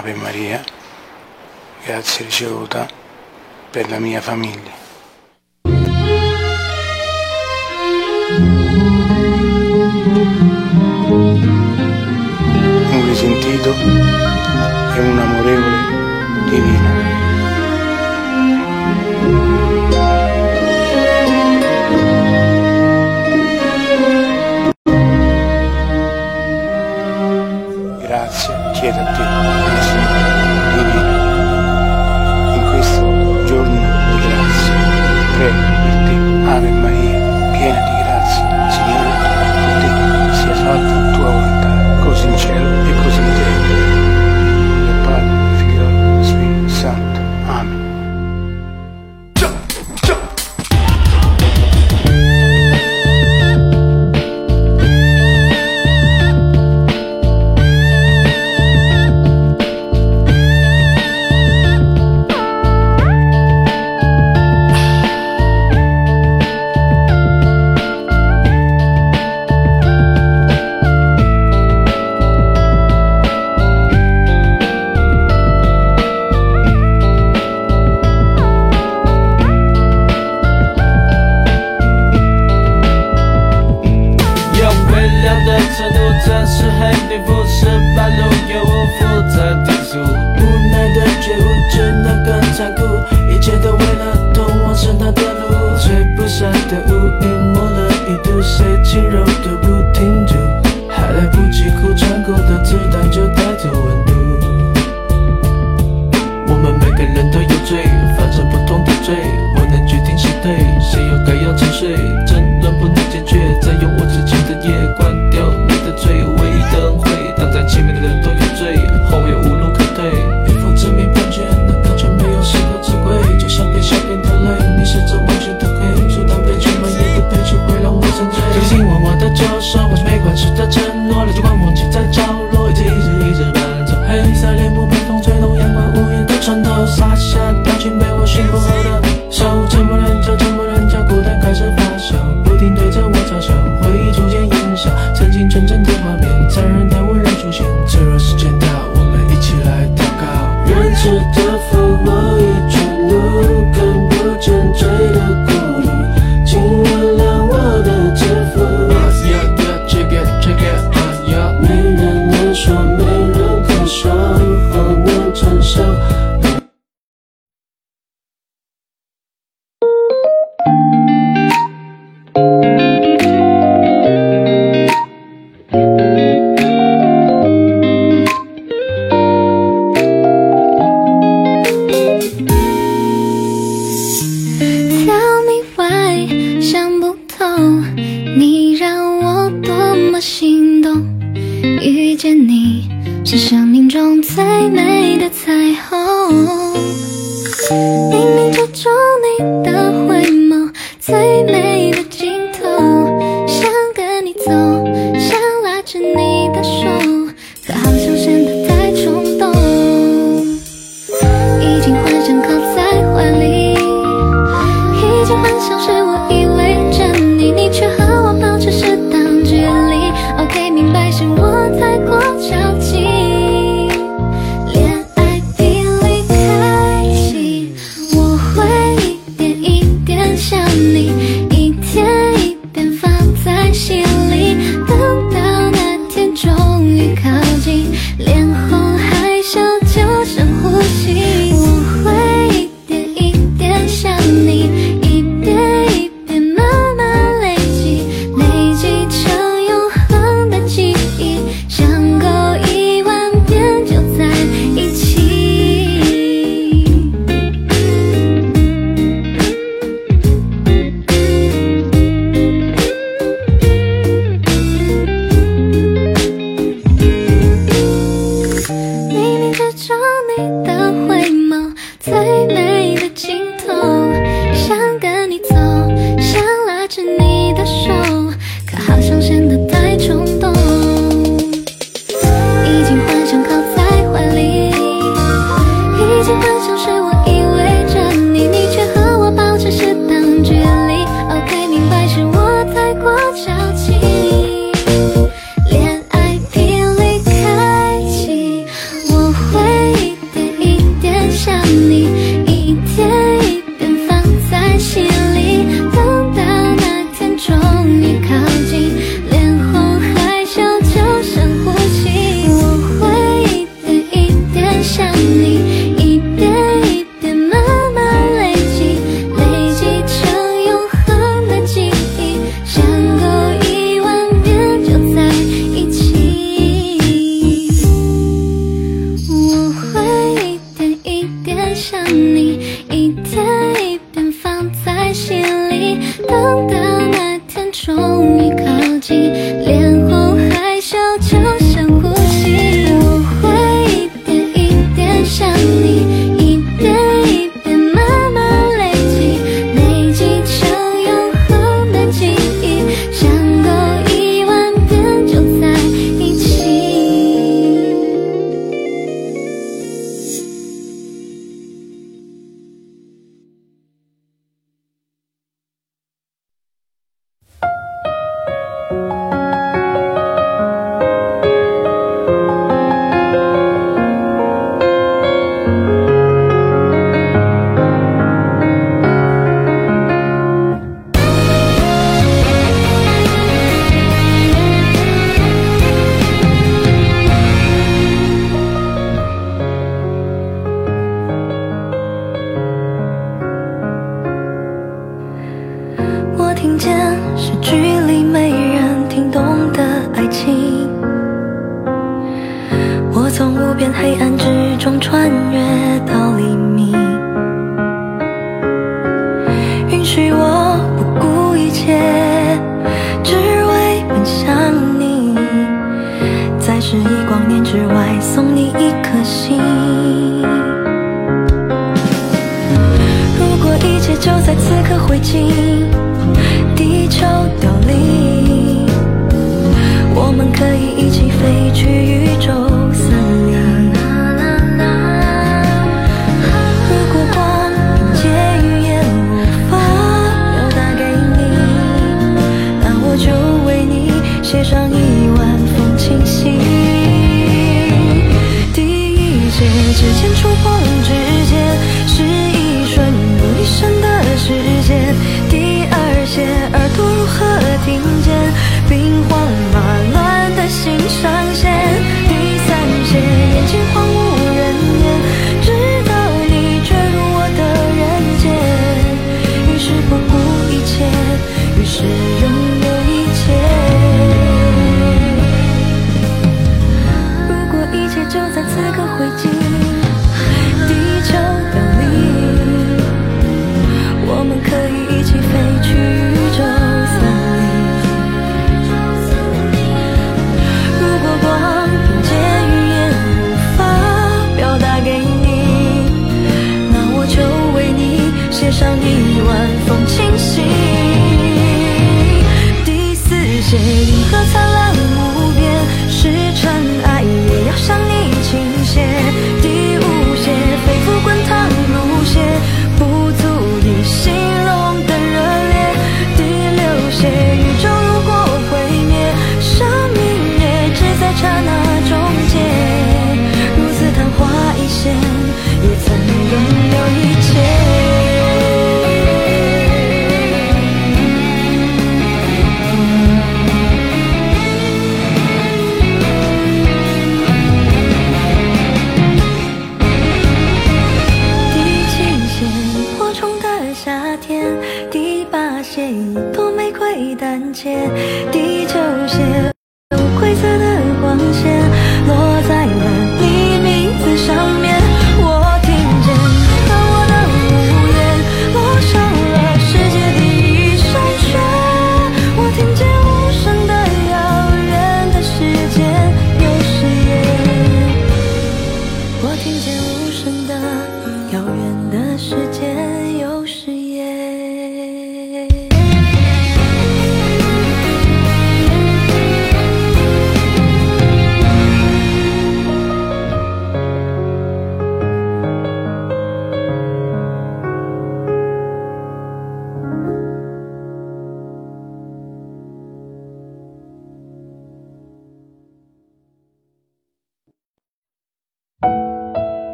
Ave Maria, grazie ricevuta per la mia famiglia. Un risentito e un amorevole divino. Grazie, chiedo a te.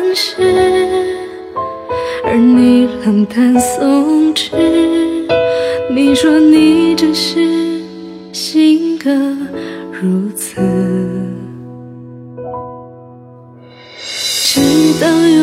城市而你冷淡松弛你说你只是性格如此。直到有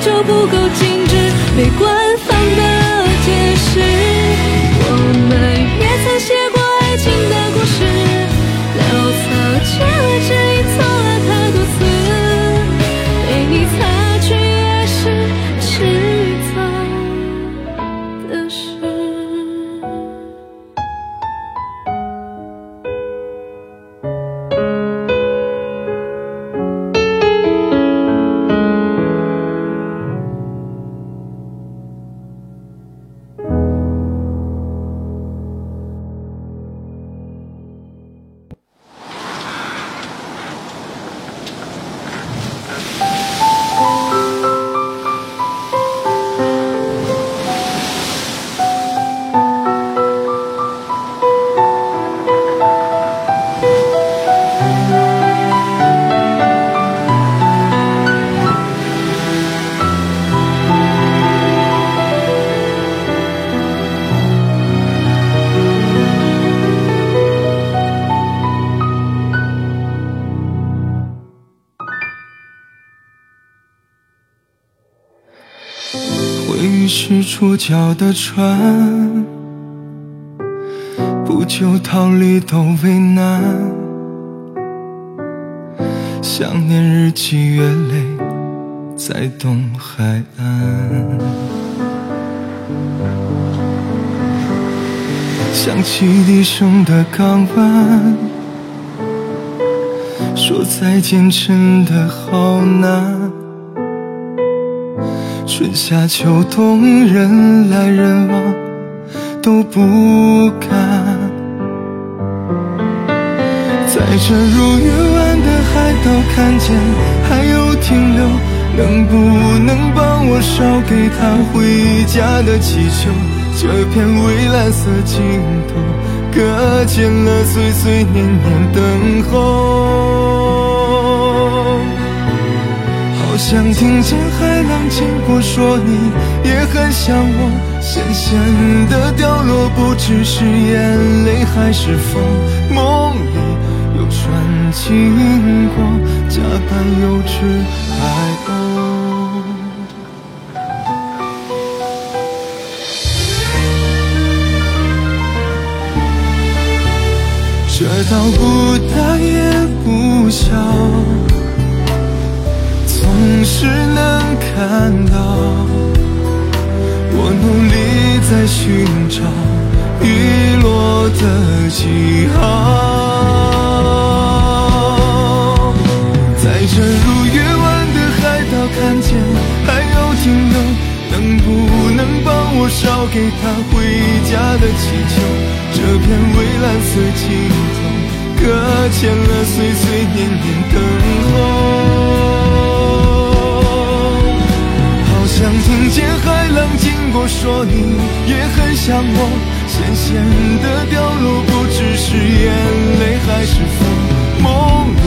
就不够精致没办法是触礁的船，不求逃离都为难。想念日积月累，在东海岸。想起低声的港湾，说再见真的好难。春夏秋冬，人来人往，都不敢。在这如鱼湾的海岛看见，还有停留，能不能帮我捎给他回家的气球？这片蔚蓝色尽头，搁浅了岁岁年年等候。想听见海浪经过，说你也很想我。咸咸的掉落，不知是眼泪还是风。梦里有船经过，甲板有只海鸥。这道不大也不小。总是能看到，我努力在寻找遗落的记号。在这如月湾的海岛看见，还有停留，能不能帮我捎给他回家的气球？这片蔚蓝色尽头，搁浅了岁岁年年等候。想听见海浪经过，说你也很想我，咸咸的掉落，不知是眼泪还是风，梦里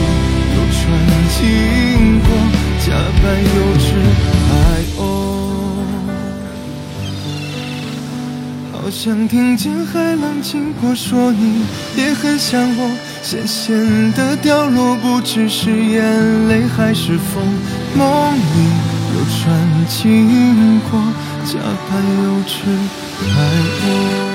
有传经过，假扮幼稚爱哦。好想听见海浪经过，说你也很想我，咸咸的掉落，不知是眼泪还是风，梦里船经过，假扮幼稚爱我。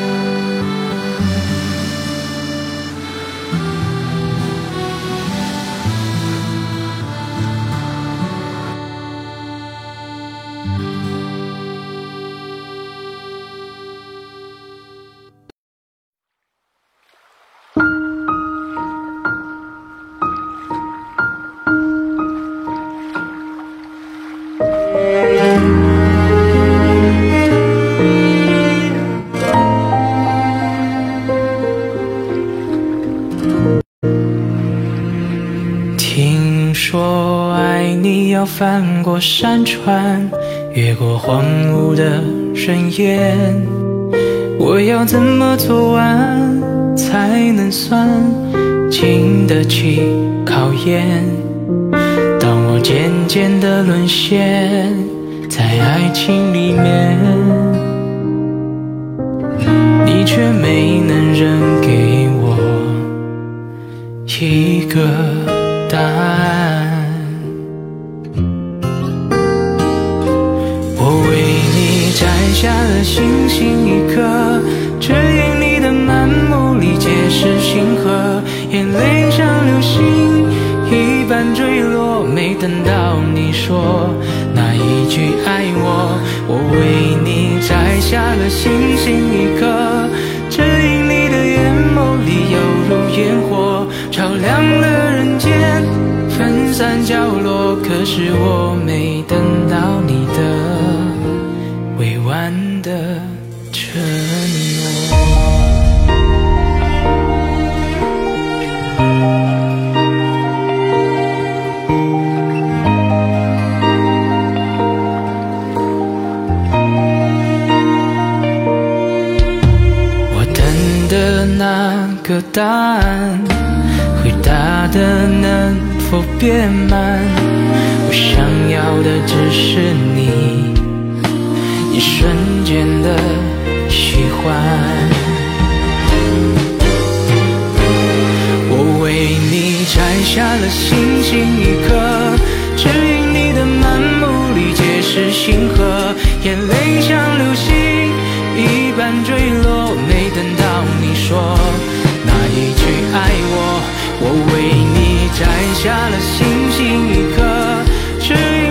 翻过山川，越过荒芜的深渊。我要怎么做完才能算经得起考验？当我渐渐的沦陷在爱情里面，你却没能扔给我一个答案。星星一颗，指引你的满目里皆是星河，眼泪像流星一般坠落，没等到你说那一句爱我。我为你摘下了星星一颗，指引你的眼眸里犹如烟火，照亮了人间，分散角落。可是我没等到承诺。我等的那个答案，回答的能否变慢？我想要的只是你一瞬间的喜欢。我为你摘下了星星一颗，只因你的满目里皆是星河，眼泪像流星一般坠落，没等到你说那一句爱我。我为你摘下了星星一颗，只因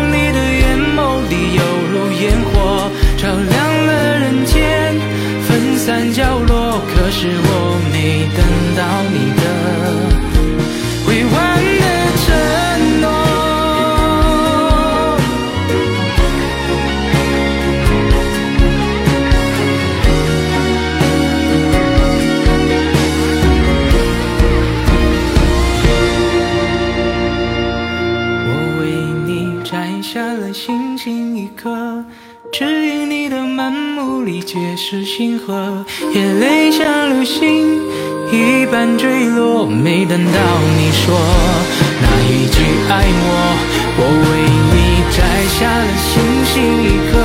没等到你说那一句爱我。我为你摘下了星星一颗，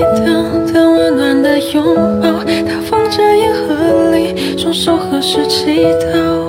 风里等温暖的拥抱，他放着烟盒里，双手合十祈祷。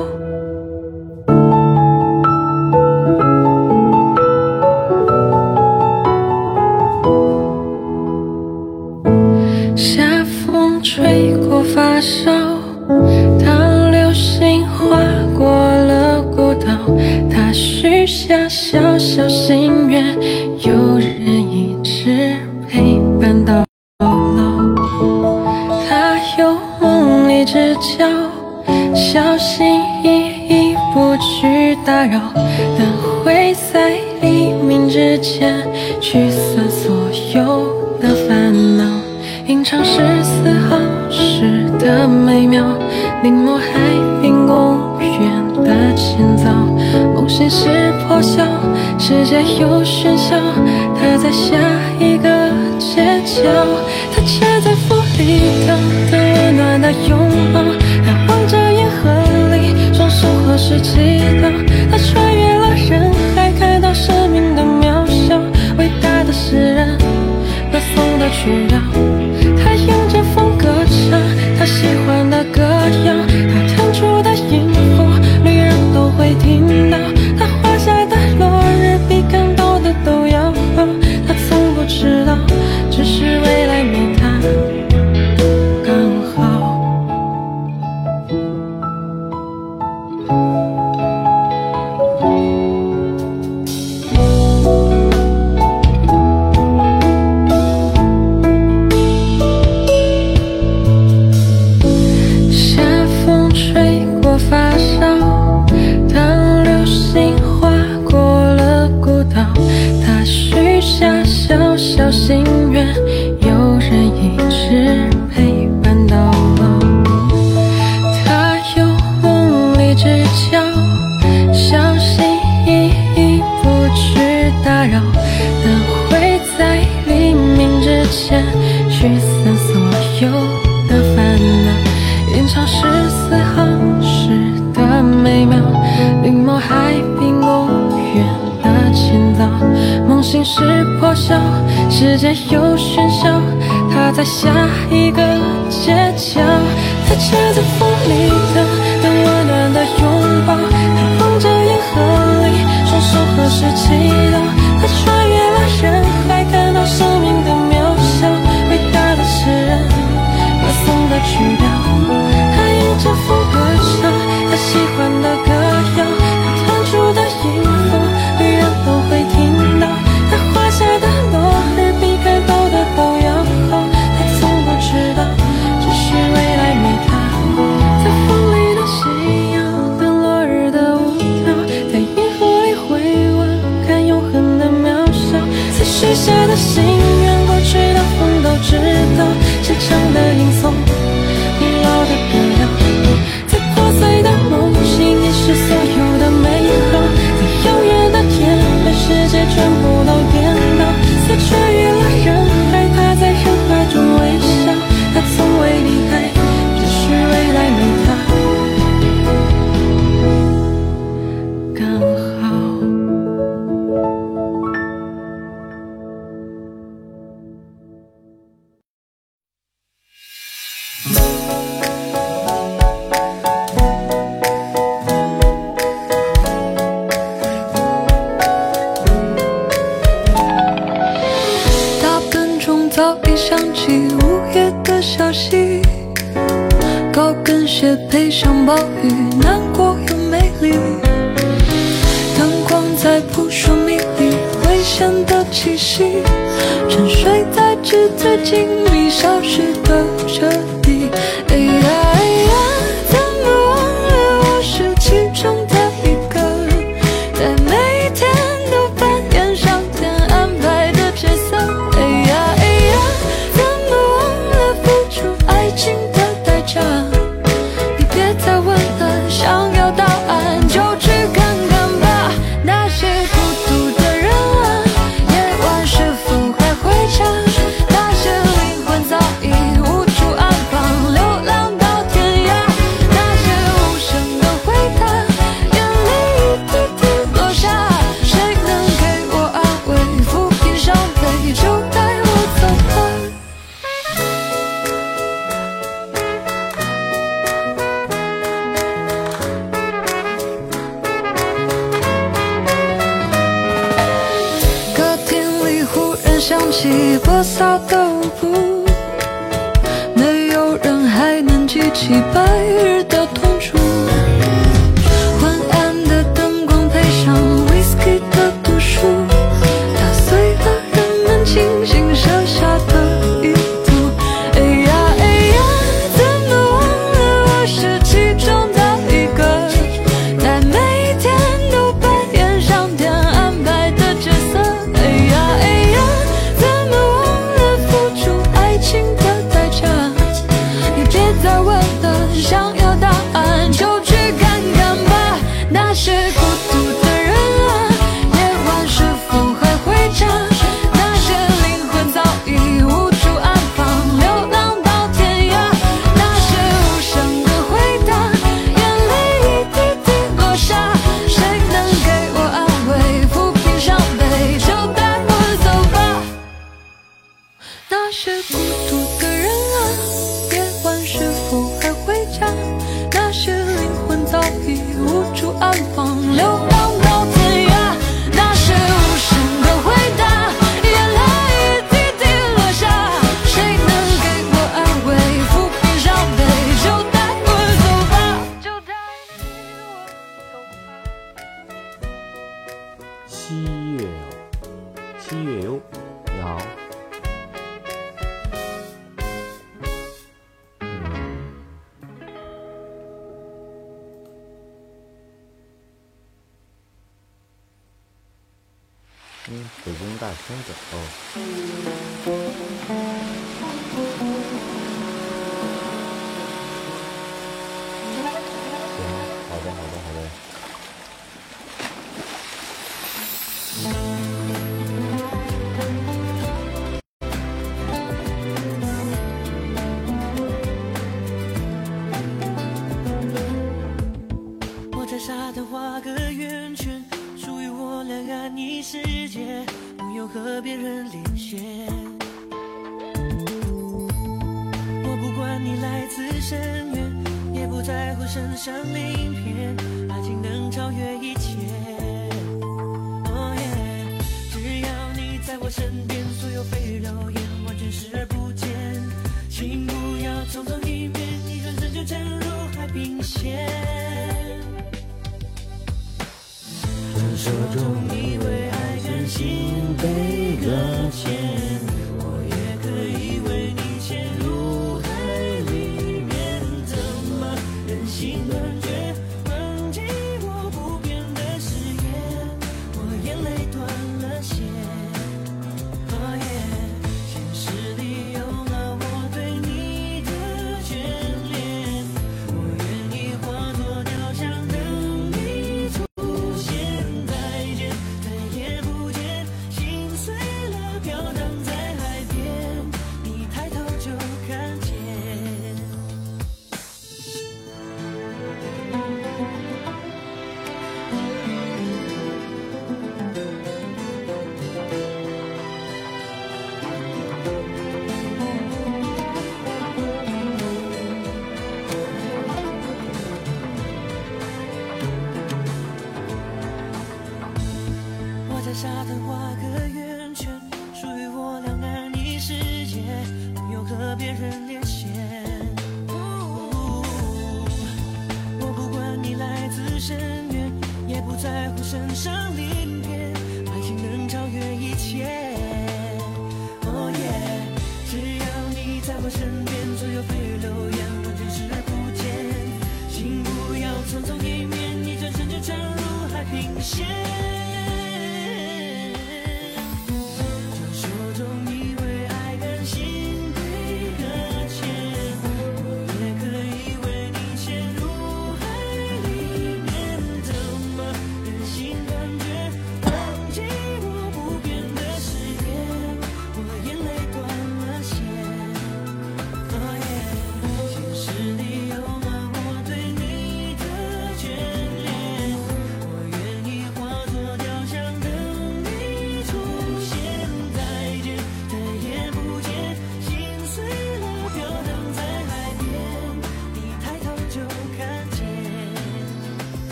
的心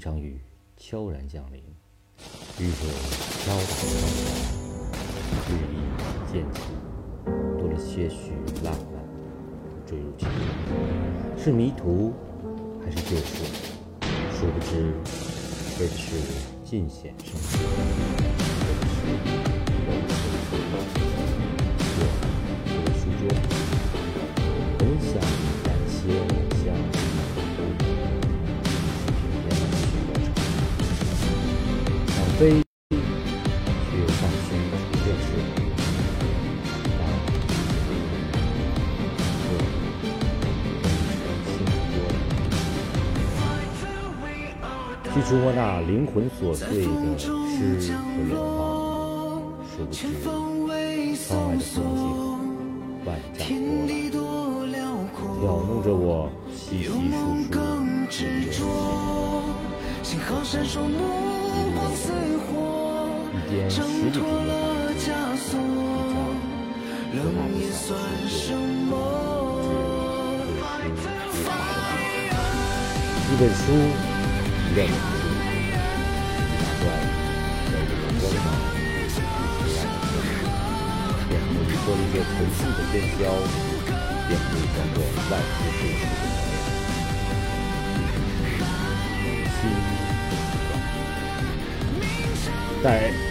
场雨悄然降临，雨水敲打窗台，绿意渐起，多了些许浪漫，坠入其中。是迷途，还是救赎？殊不知，为的是尽显生机，触摸那灵魂琐碎的诗和远方，殊不知窗外的风景万丈波澜，挑弄着我细细数数日月星辰。一间十里平的房子，一张和那一小世界，一本书，一本书，以脱离这尘世的喧嚣，便可以穿过万世世事的磨练，心在。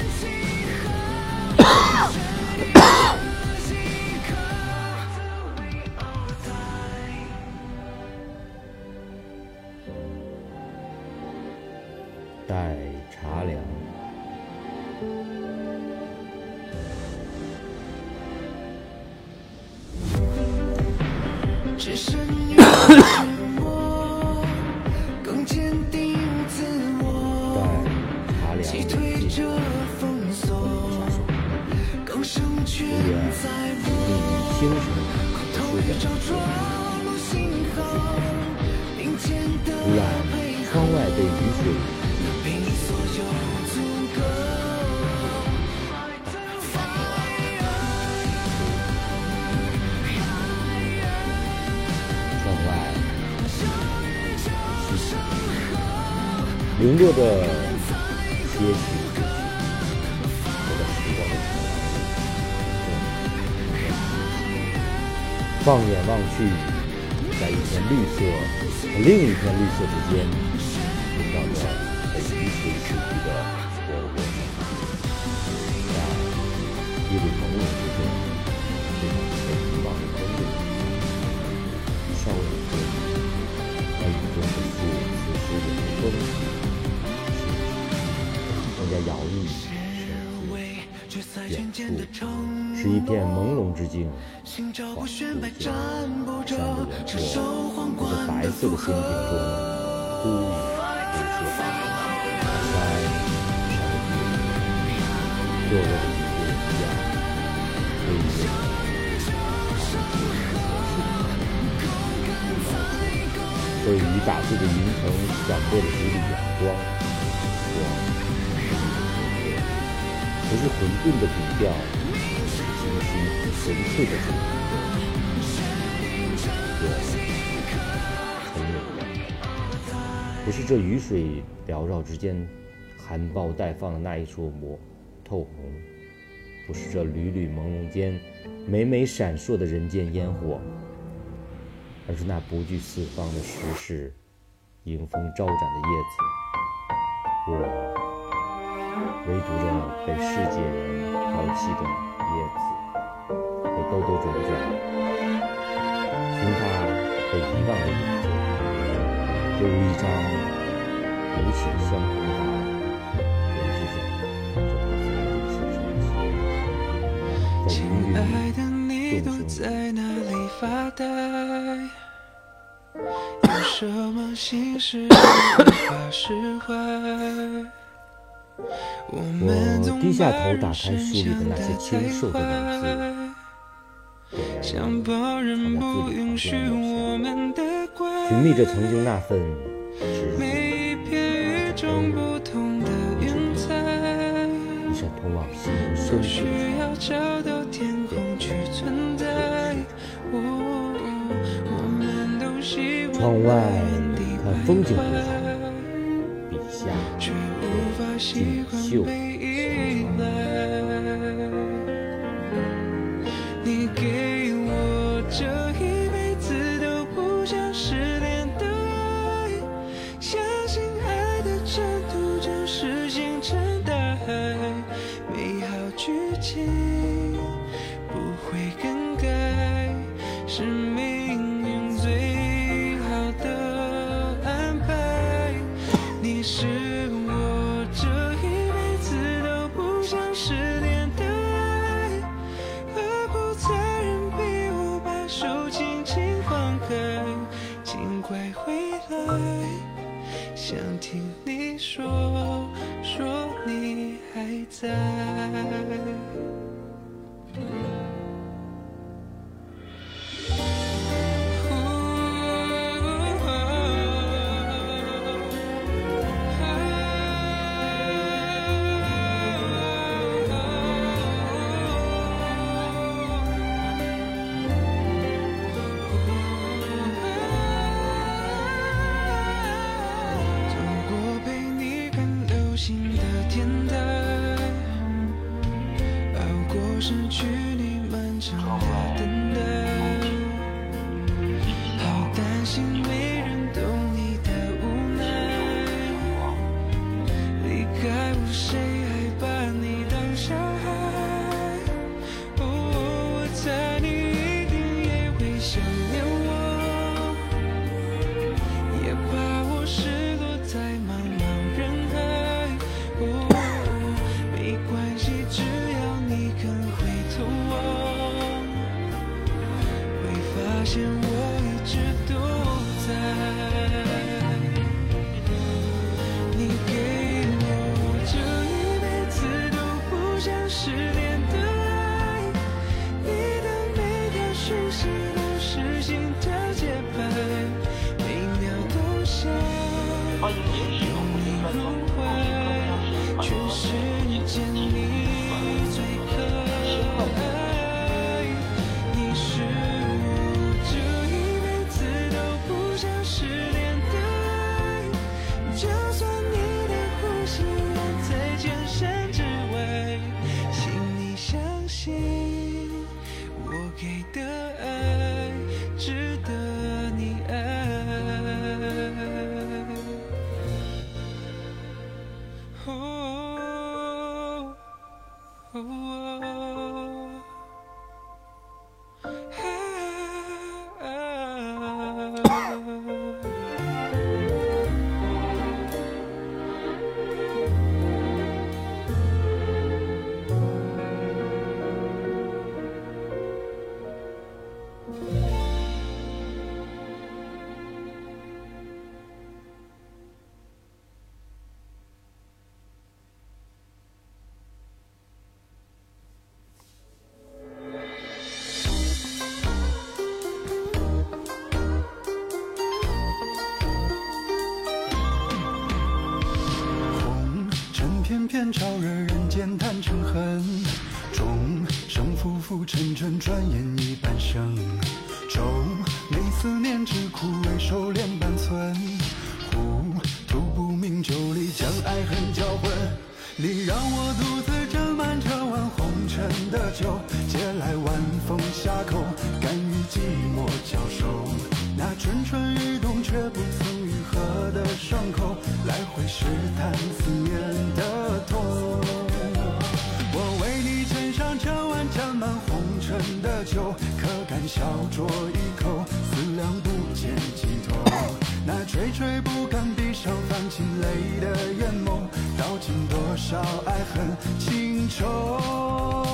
处是一片朦胧之境，恍惚间，山的远阔，在白色的仙境中忽隐忽现。山，山的地，落落的雨点一样，飞越被雨打碎的云层闪过了几缕阳光，不是混沌的笔调，是清晰纯粹的情感。我承认了，不是这雨水缭绕之间含苞待放的那一束膜透红，不是这缕缕朦胧间每每闪烁的人间烟火，而是那不惧四方的时事，迎风招展的叶子。我。唯独着被世界人抛弃的叶子，和兜兜转转，寻它被遗忘的影子，犹如一张无情相同的答案，编织着这段才女心深情，在云爱的你都在哪里发呆？有什么心事无法释怀？我低下头，打开书里的那些清瘦的文字，想抱人不允许我们的关寻觅着曾经那份执每一着。片与众不同的云彩，一扇通往心灵深处不需的要找到天空去存在。哦我们都希望窗外看风景徘很好，锦绣快回来。想听你说说你还在。天朝惹人间贪嗔恨众生浮浮沉沉转眼已半生皱眉思念之苦未收敛半寸糊涂不明就里将爱恨搅混你让我独自斟满这碗红尘的酒借来晚风下口敢与寂寞交手那蠢蠢欲动却不曾愈合的伤口来回试探思酒可敢小酌一口思量不见尽头。那垂垂不甘闭上泛起泪的眼眸道尽多少爱恨情仇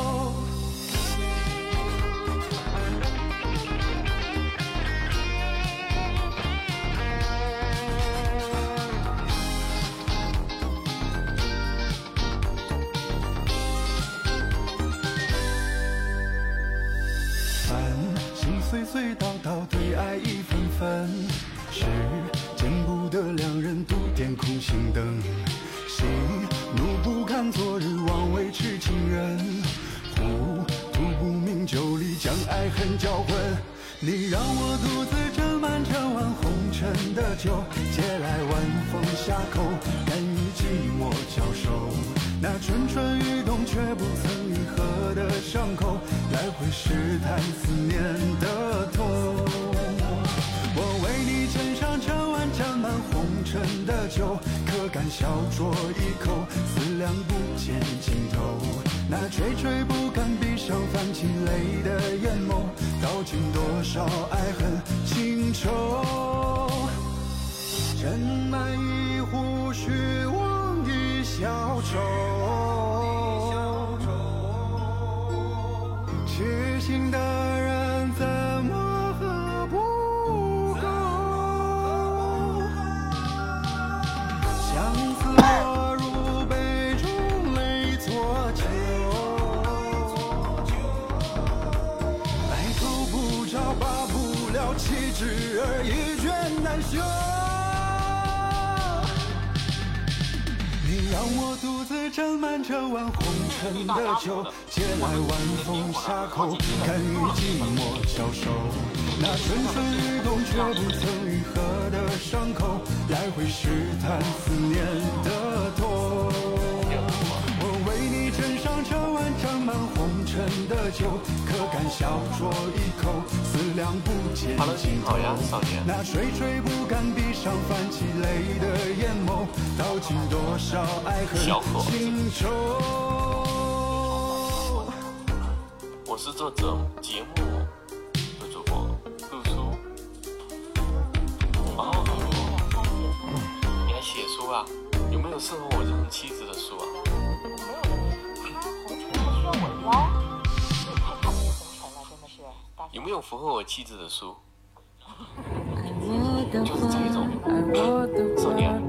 的酒借来晚风下口敢与寂寞交手那蠢蠢欲动却不曾愈合的伤口来回试探思念的痛我为你斟上这碗沾满红尘的酒可敢小酌一口思量不见尽头那垂垂不甘闭上泛起泪的眼眸道尽多少爱恨情仇。我是作者节目的主播露出你来写书啊？有没有适合我这种气质的书？啊有没有符合我气质的书？就是这种。少年。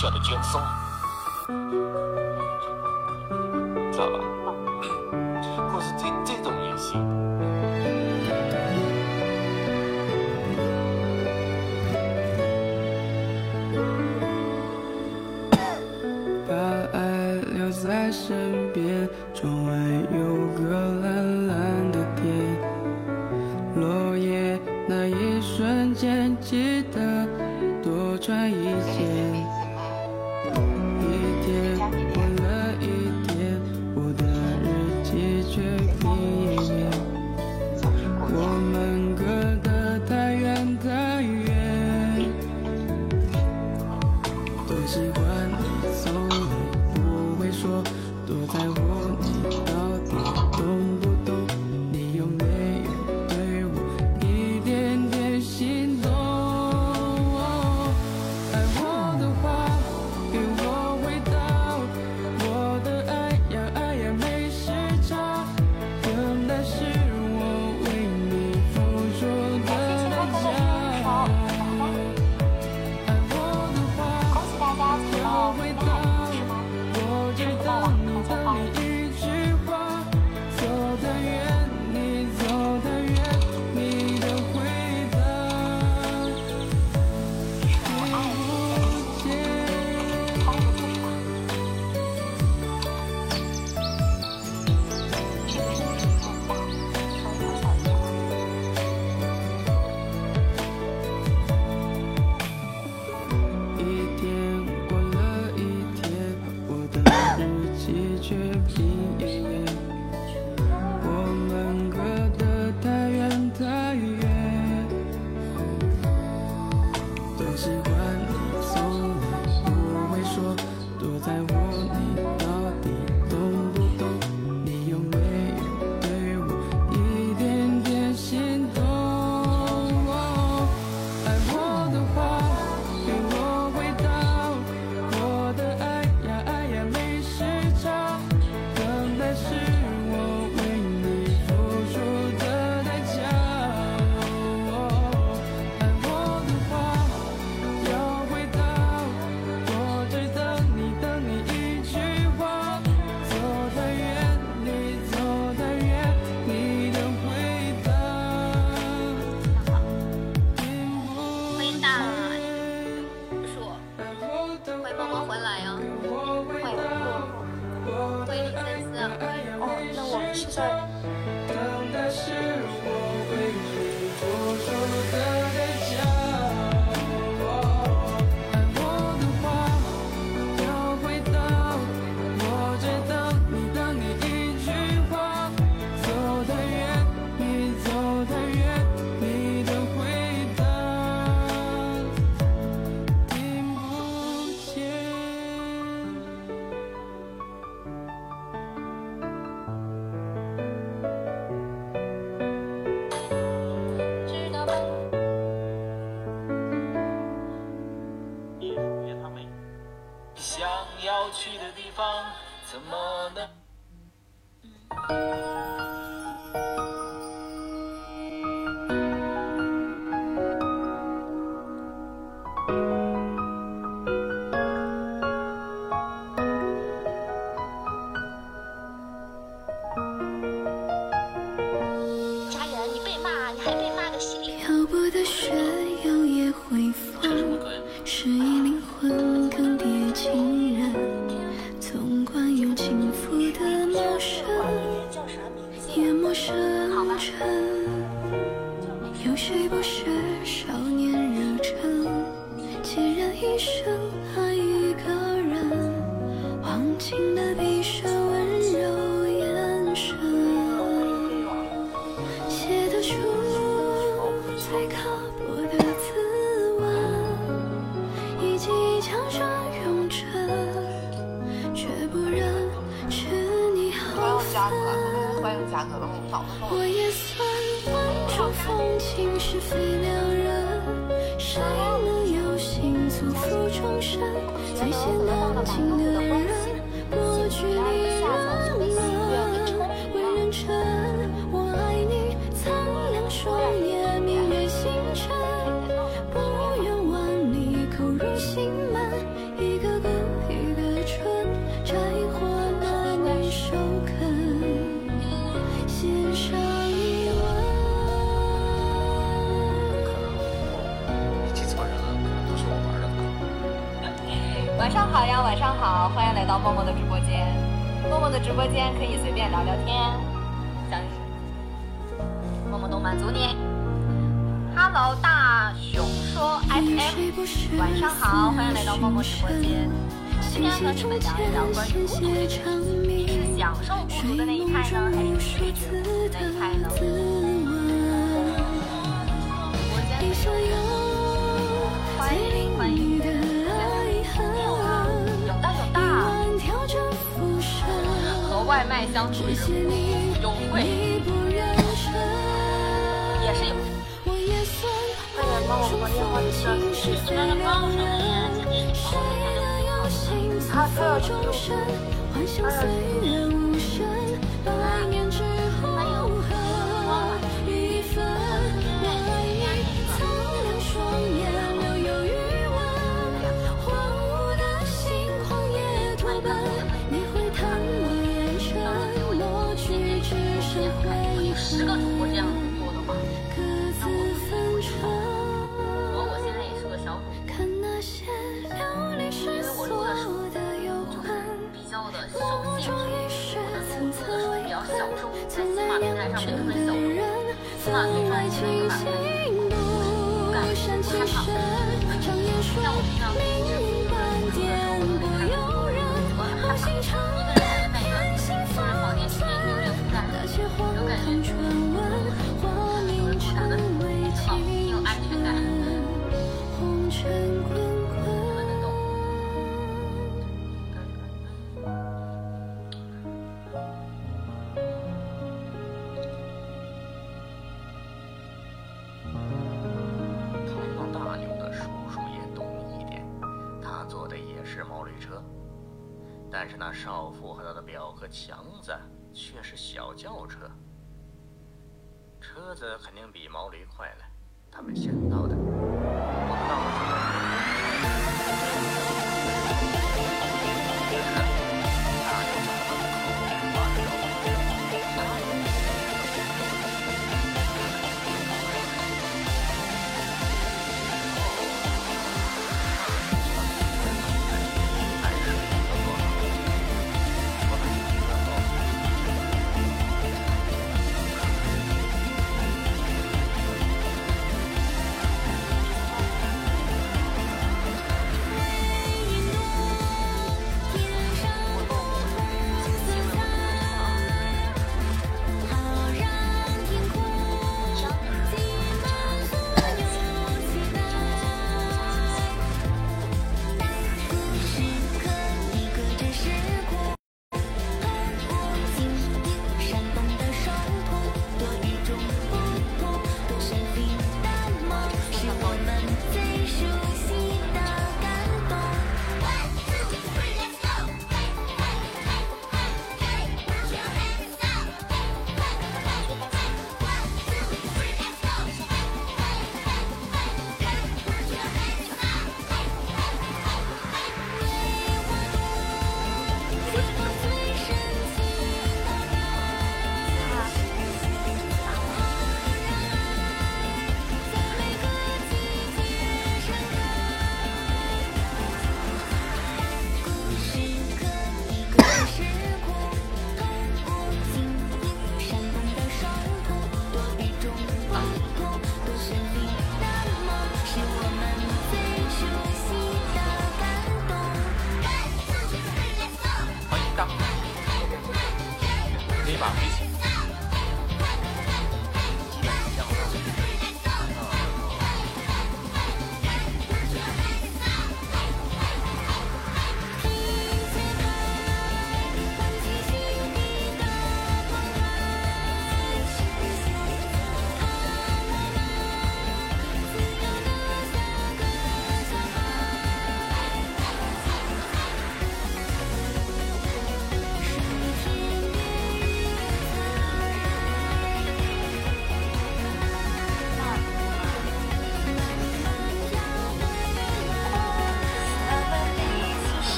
选的角色，知道吧。我也算万种风情是非两人，谁能有幸错付终身？的人，欢迎来到默默的直播间。默默的直播间可以随便聊聊天，想默默都满足你。Hello，大熊说 FM，晚上好，欢迎来到默默直播间。今天和你们聊一聊关于孤独这件事情，你是享受孤独的那一派呢，还是拒绝孤独的那一派呢？外卖相处有贵，也是有。快点帮我拨电话的事，你在那帮我什么呀？他他要去是比较小众，在喜马平台上面特别小众，喜马平台现在有版权，不敢不害怕。像我这样一直录的坐的也是毛驴车，但是那少妇和他的表哥强子却是小轿车。车子肯定比毛驴快了，他们先到的。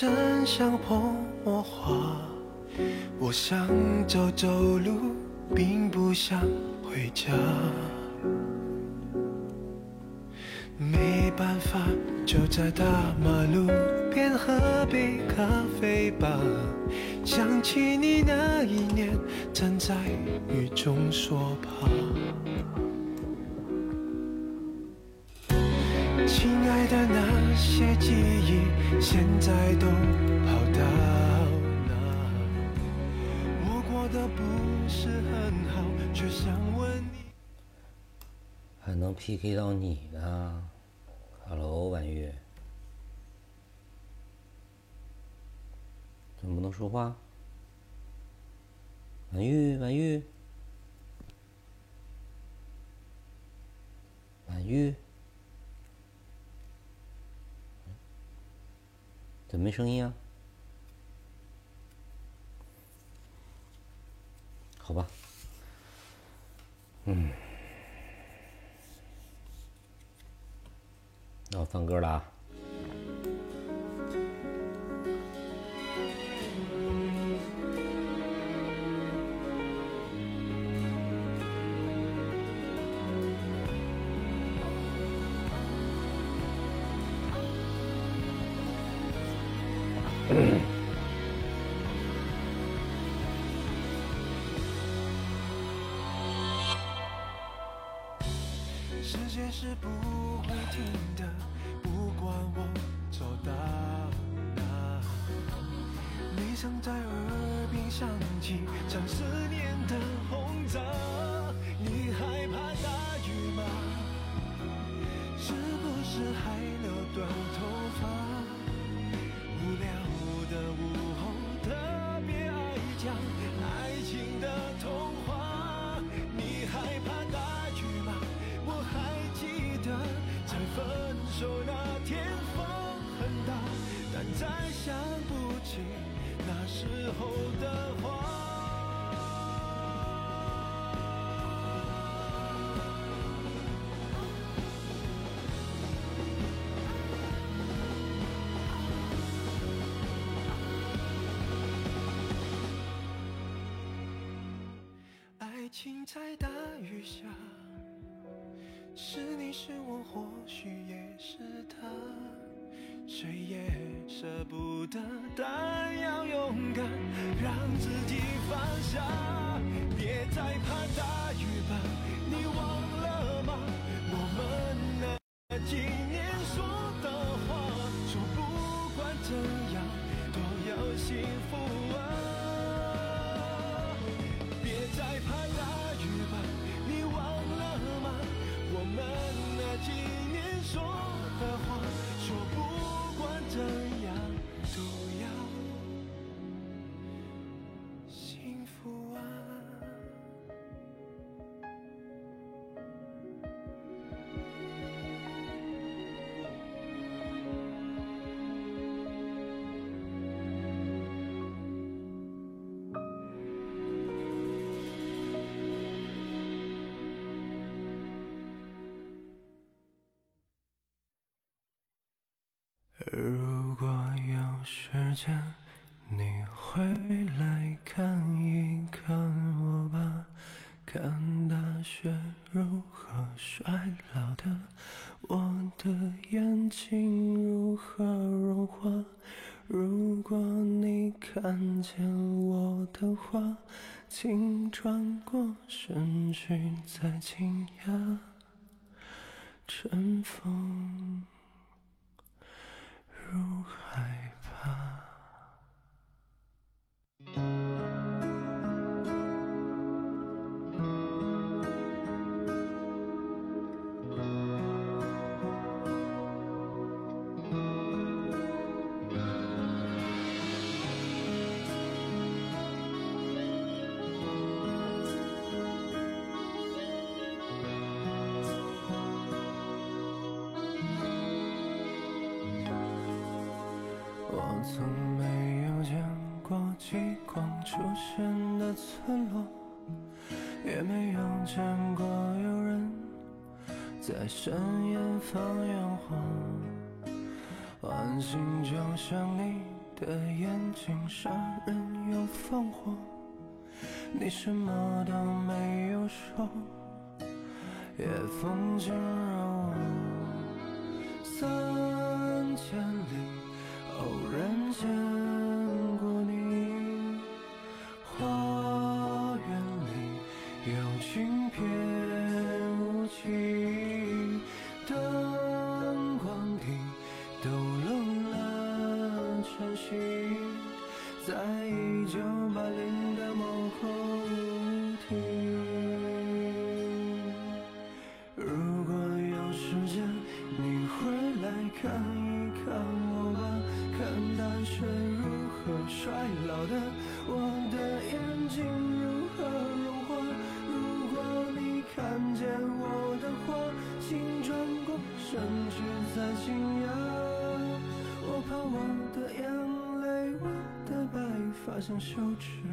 真像碰魔化。我想走走路，并不想回家。没办法，就在大马路边喝杯咖啡吧。想起你那一年，站在雨中说怕。亲爱的，那些记忆现在都跑到哪？我过得不是很好，却想问你。还能 PK 到你呢？Hello，婉玉，怎么不能说话？婉玉，婉玉，婉玉，怎么没声音啊？好吧，嗯。那我放歌了啊！时间是不会停的，不管我走到哪。你曾在耳边响起，像思念的轰炸。你害怕大雨吗？是不是还留短头情在大雨下。是你是我，或许也是他，谁也舍不得，但要勇敢让自己放下。别再怕大雨吧，你忘了时间你会来看一看我吧看大雪如何衰老的我的眼睛如何融化？如果你看见我的话请转过身去再惊讶。春风如海你什么都没有说，夜风轻柔，三千里，偶然间。想羞耻。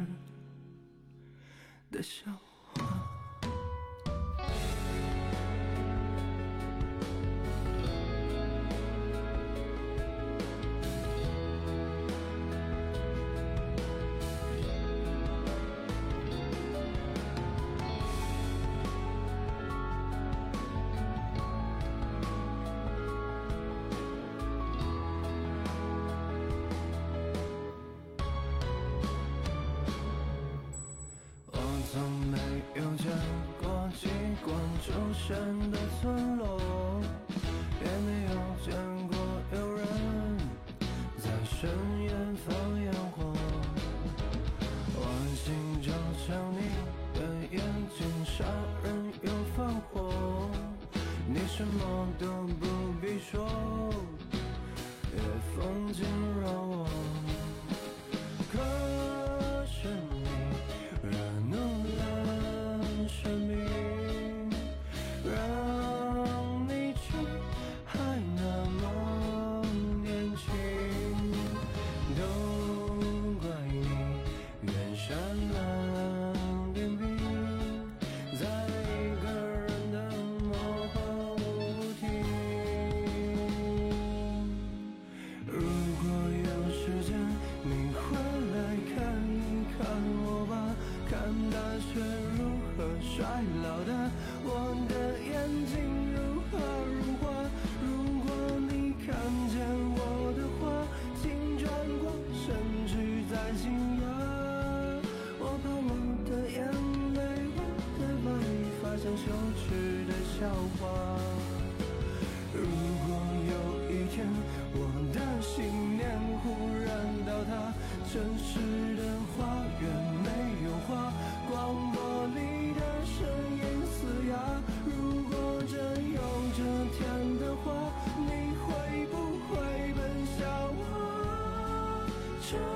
Sure.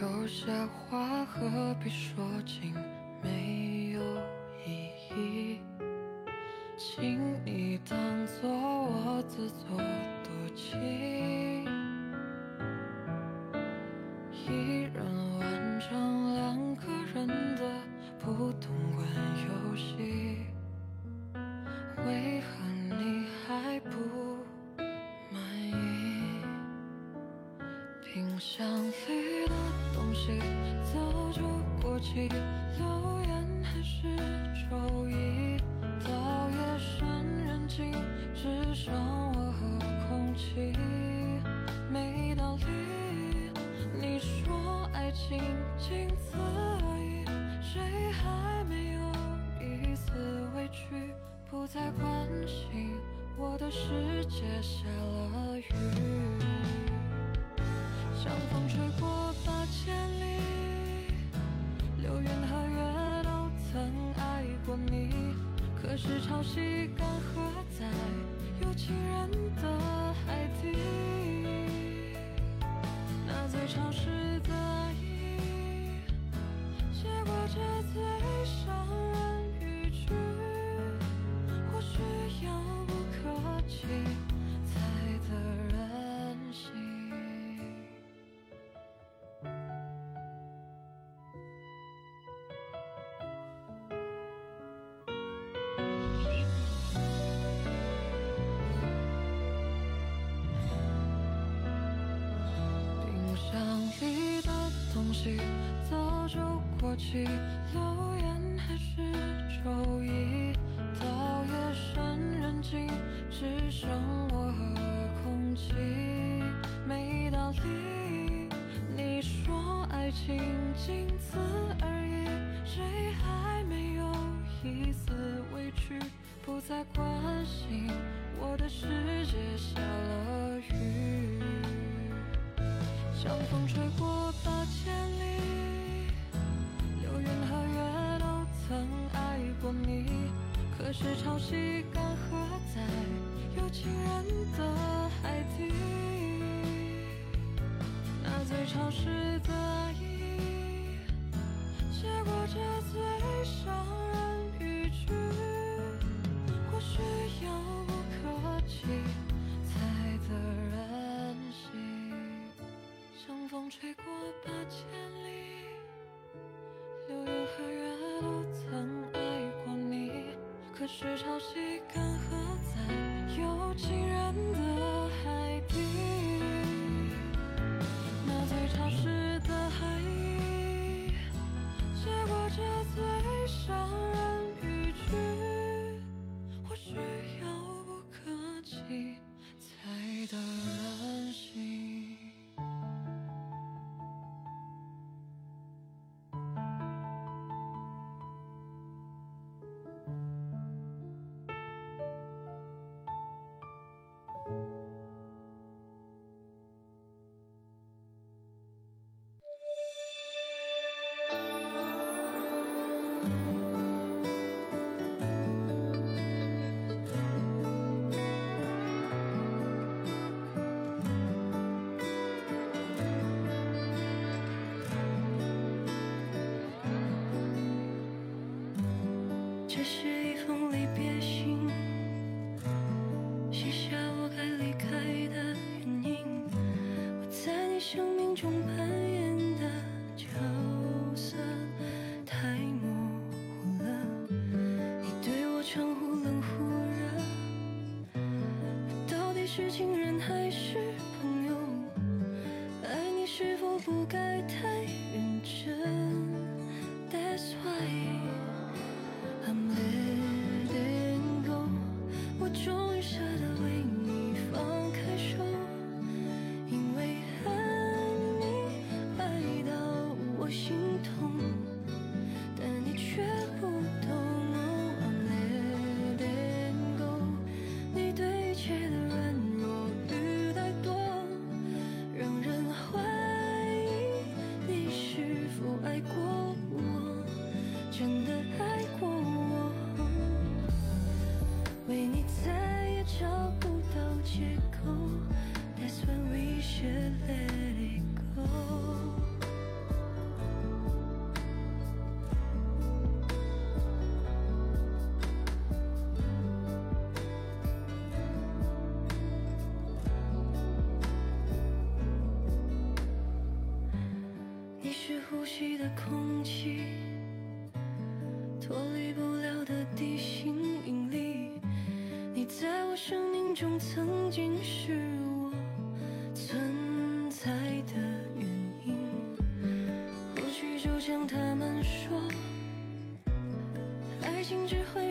有些话何必说尽，没有意义。请你当作我自作在关心我的世界下了雨。像风吹过八千里，流云和月都曾爱过你。可是潮汐就过期，留言还是周一。到夜深人静，只剩我和空气，没道理。你说爱情仅此而已，谁还没有一丝委屈？不再关心我的世界下了雨。像风吹过八千里，是潮汐干涸在有情人的海底，那最潮湿的爱意，写过这最伤人语句。或许遥不可及才得人心。像风吹过八千是潮汐干涸在有情人的是情人还是中曾经是我存在的原因或许就像他们说爱情只会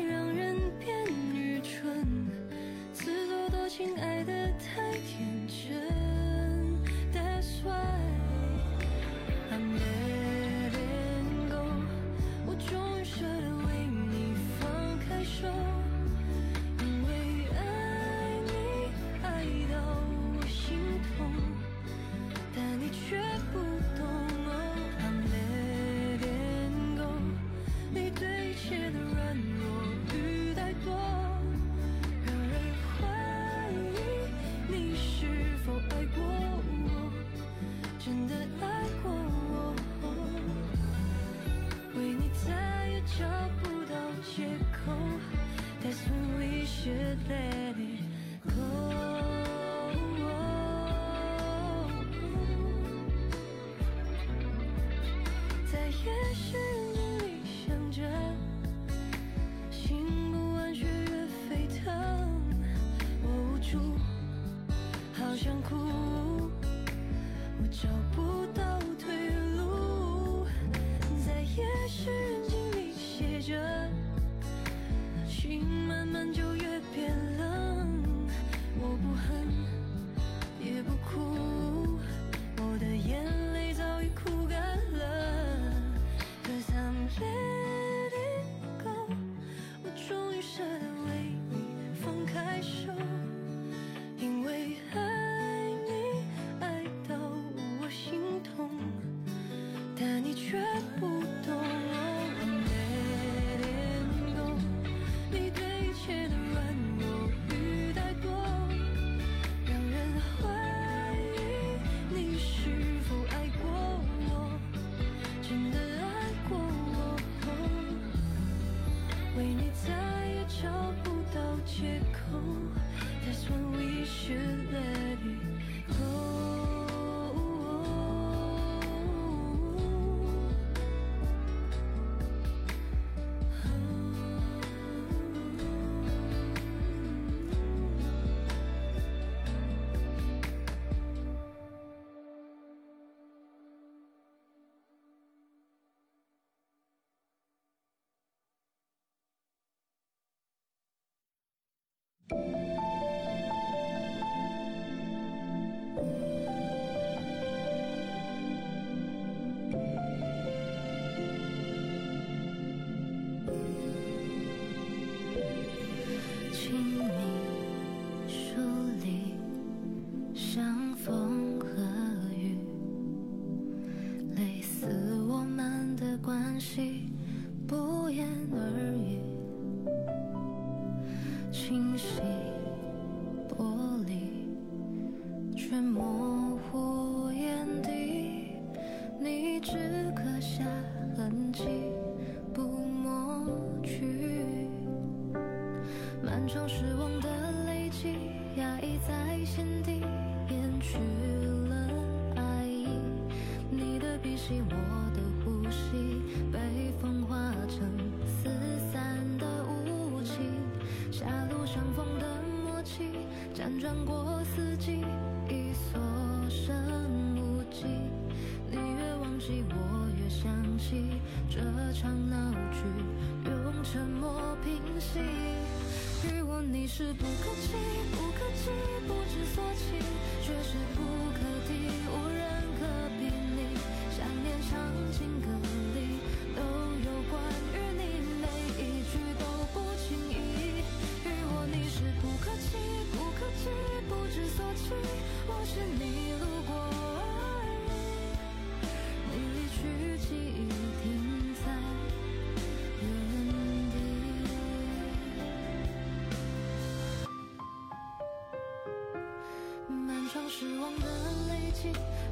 失望的累积，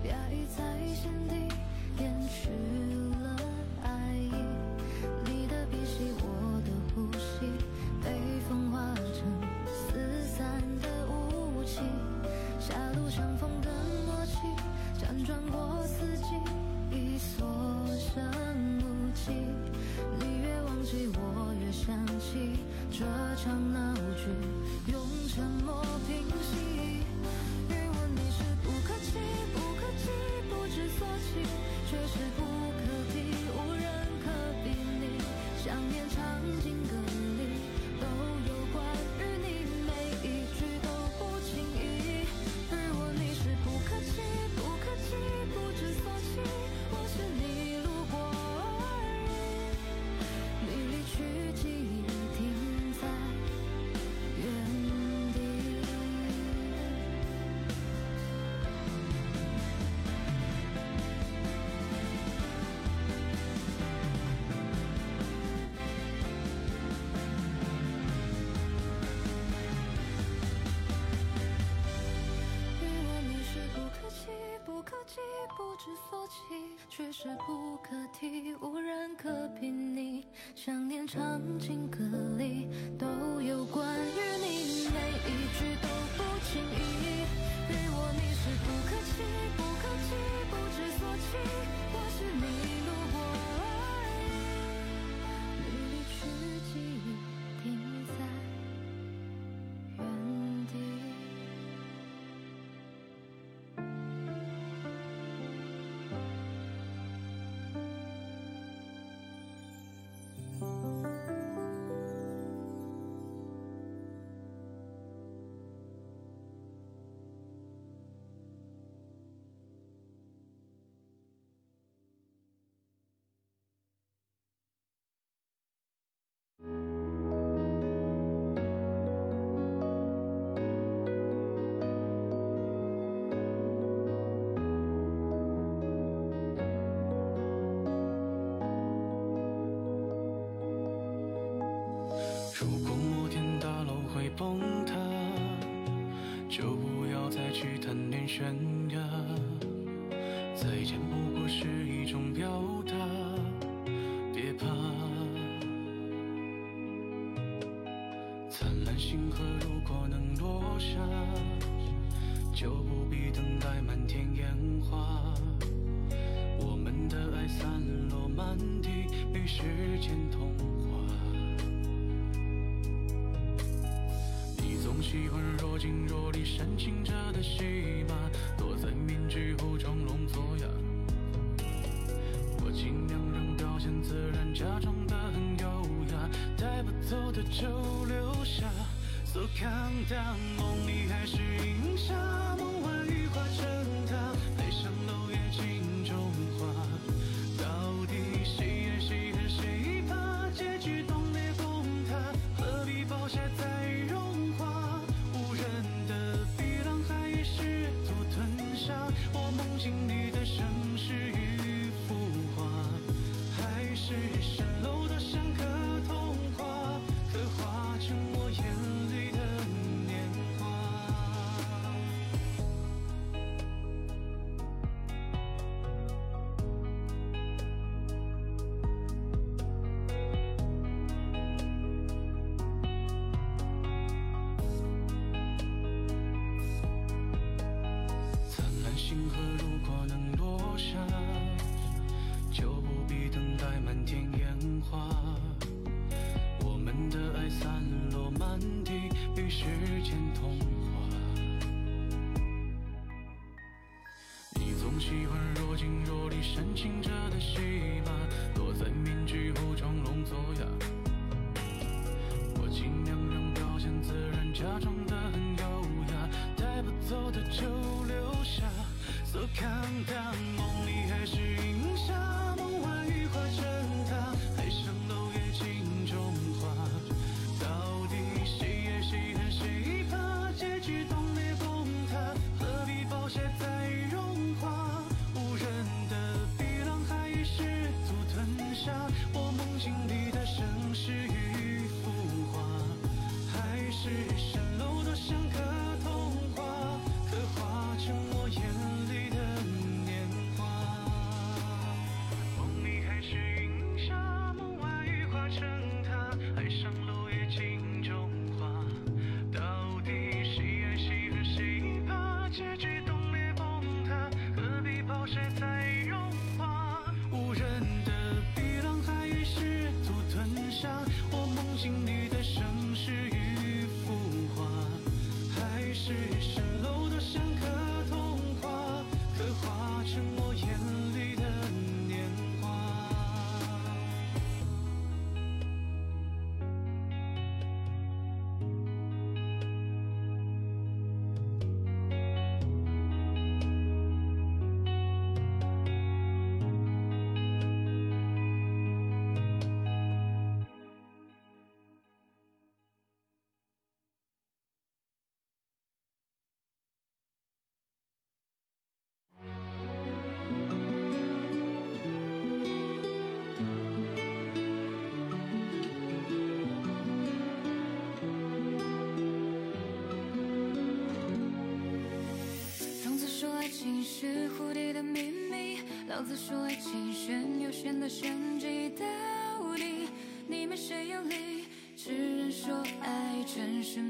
压抑在心底，掩饰。不知所起，却是不可替，无人可比拟。想念场进歌里，都有关于你，每一句都不轻易。于我你是不可期、不可及、不知所起，我是你。星河如果能落下，就不必等待满天烟花。我们的爱散落满地，被时间同化。你总喜欢若即若离、煽情者的戏码，躲在面具后装聋作哑。我尽量让表现自然，假装得很优雅，带不走的就留下。So，count down，梦里还是云下。老子说爱情选又选的玄机到底你们谁有理痴人说爱真是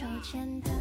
手牵的。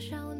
少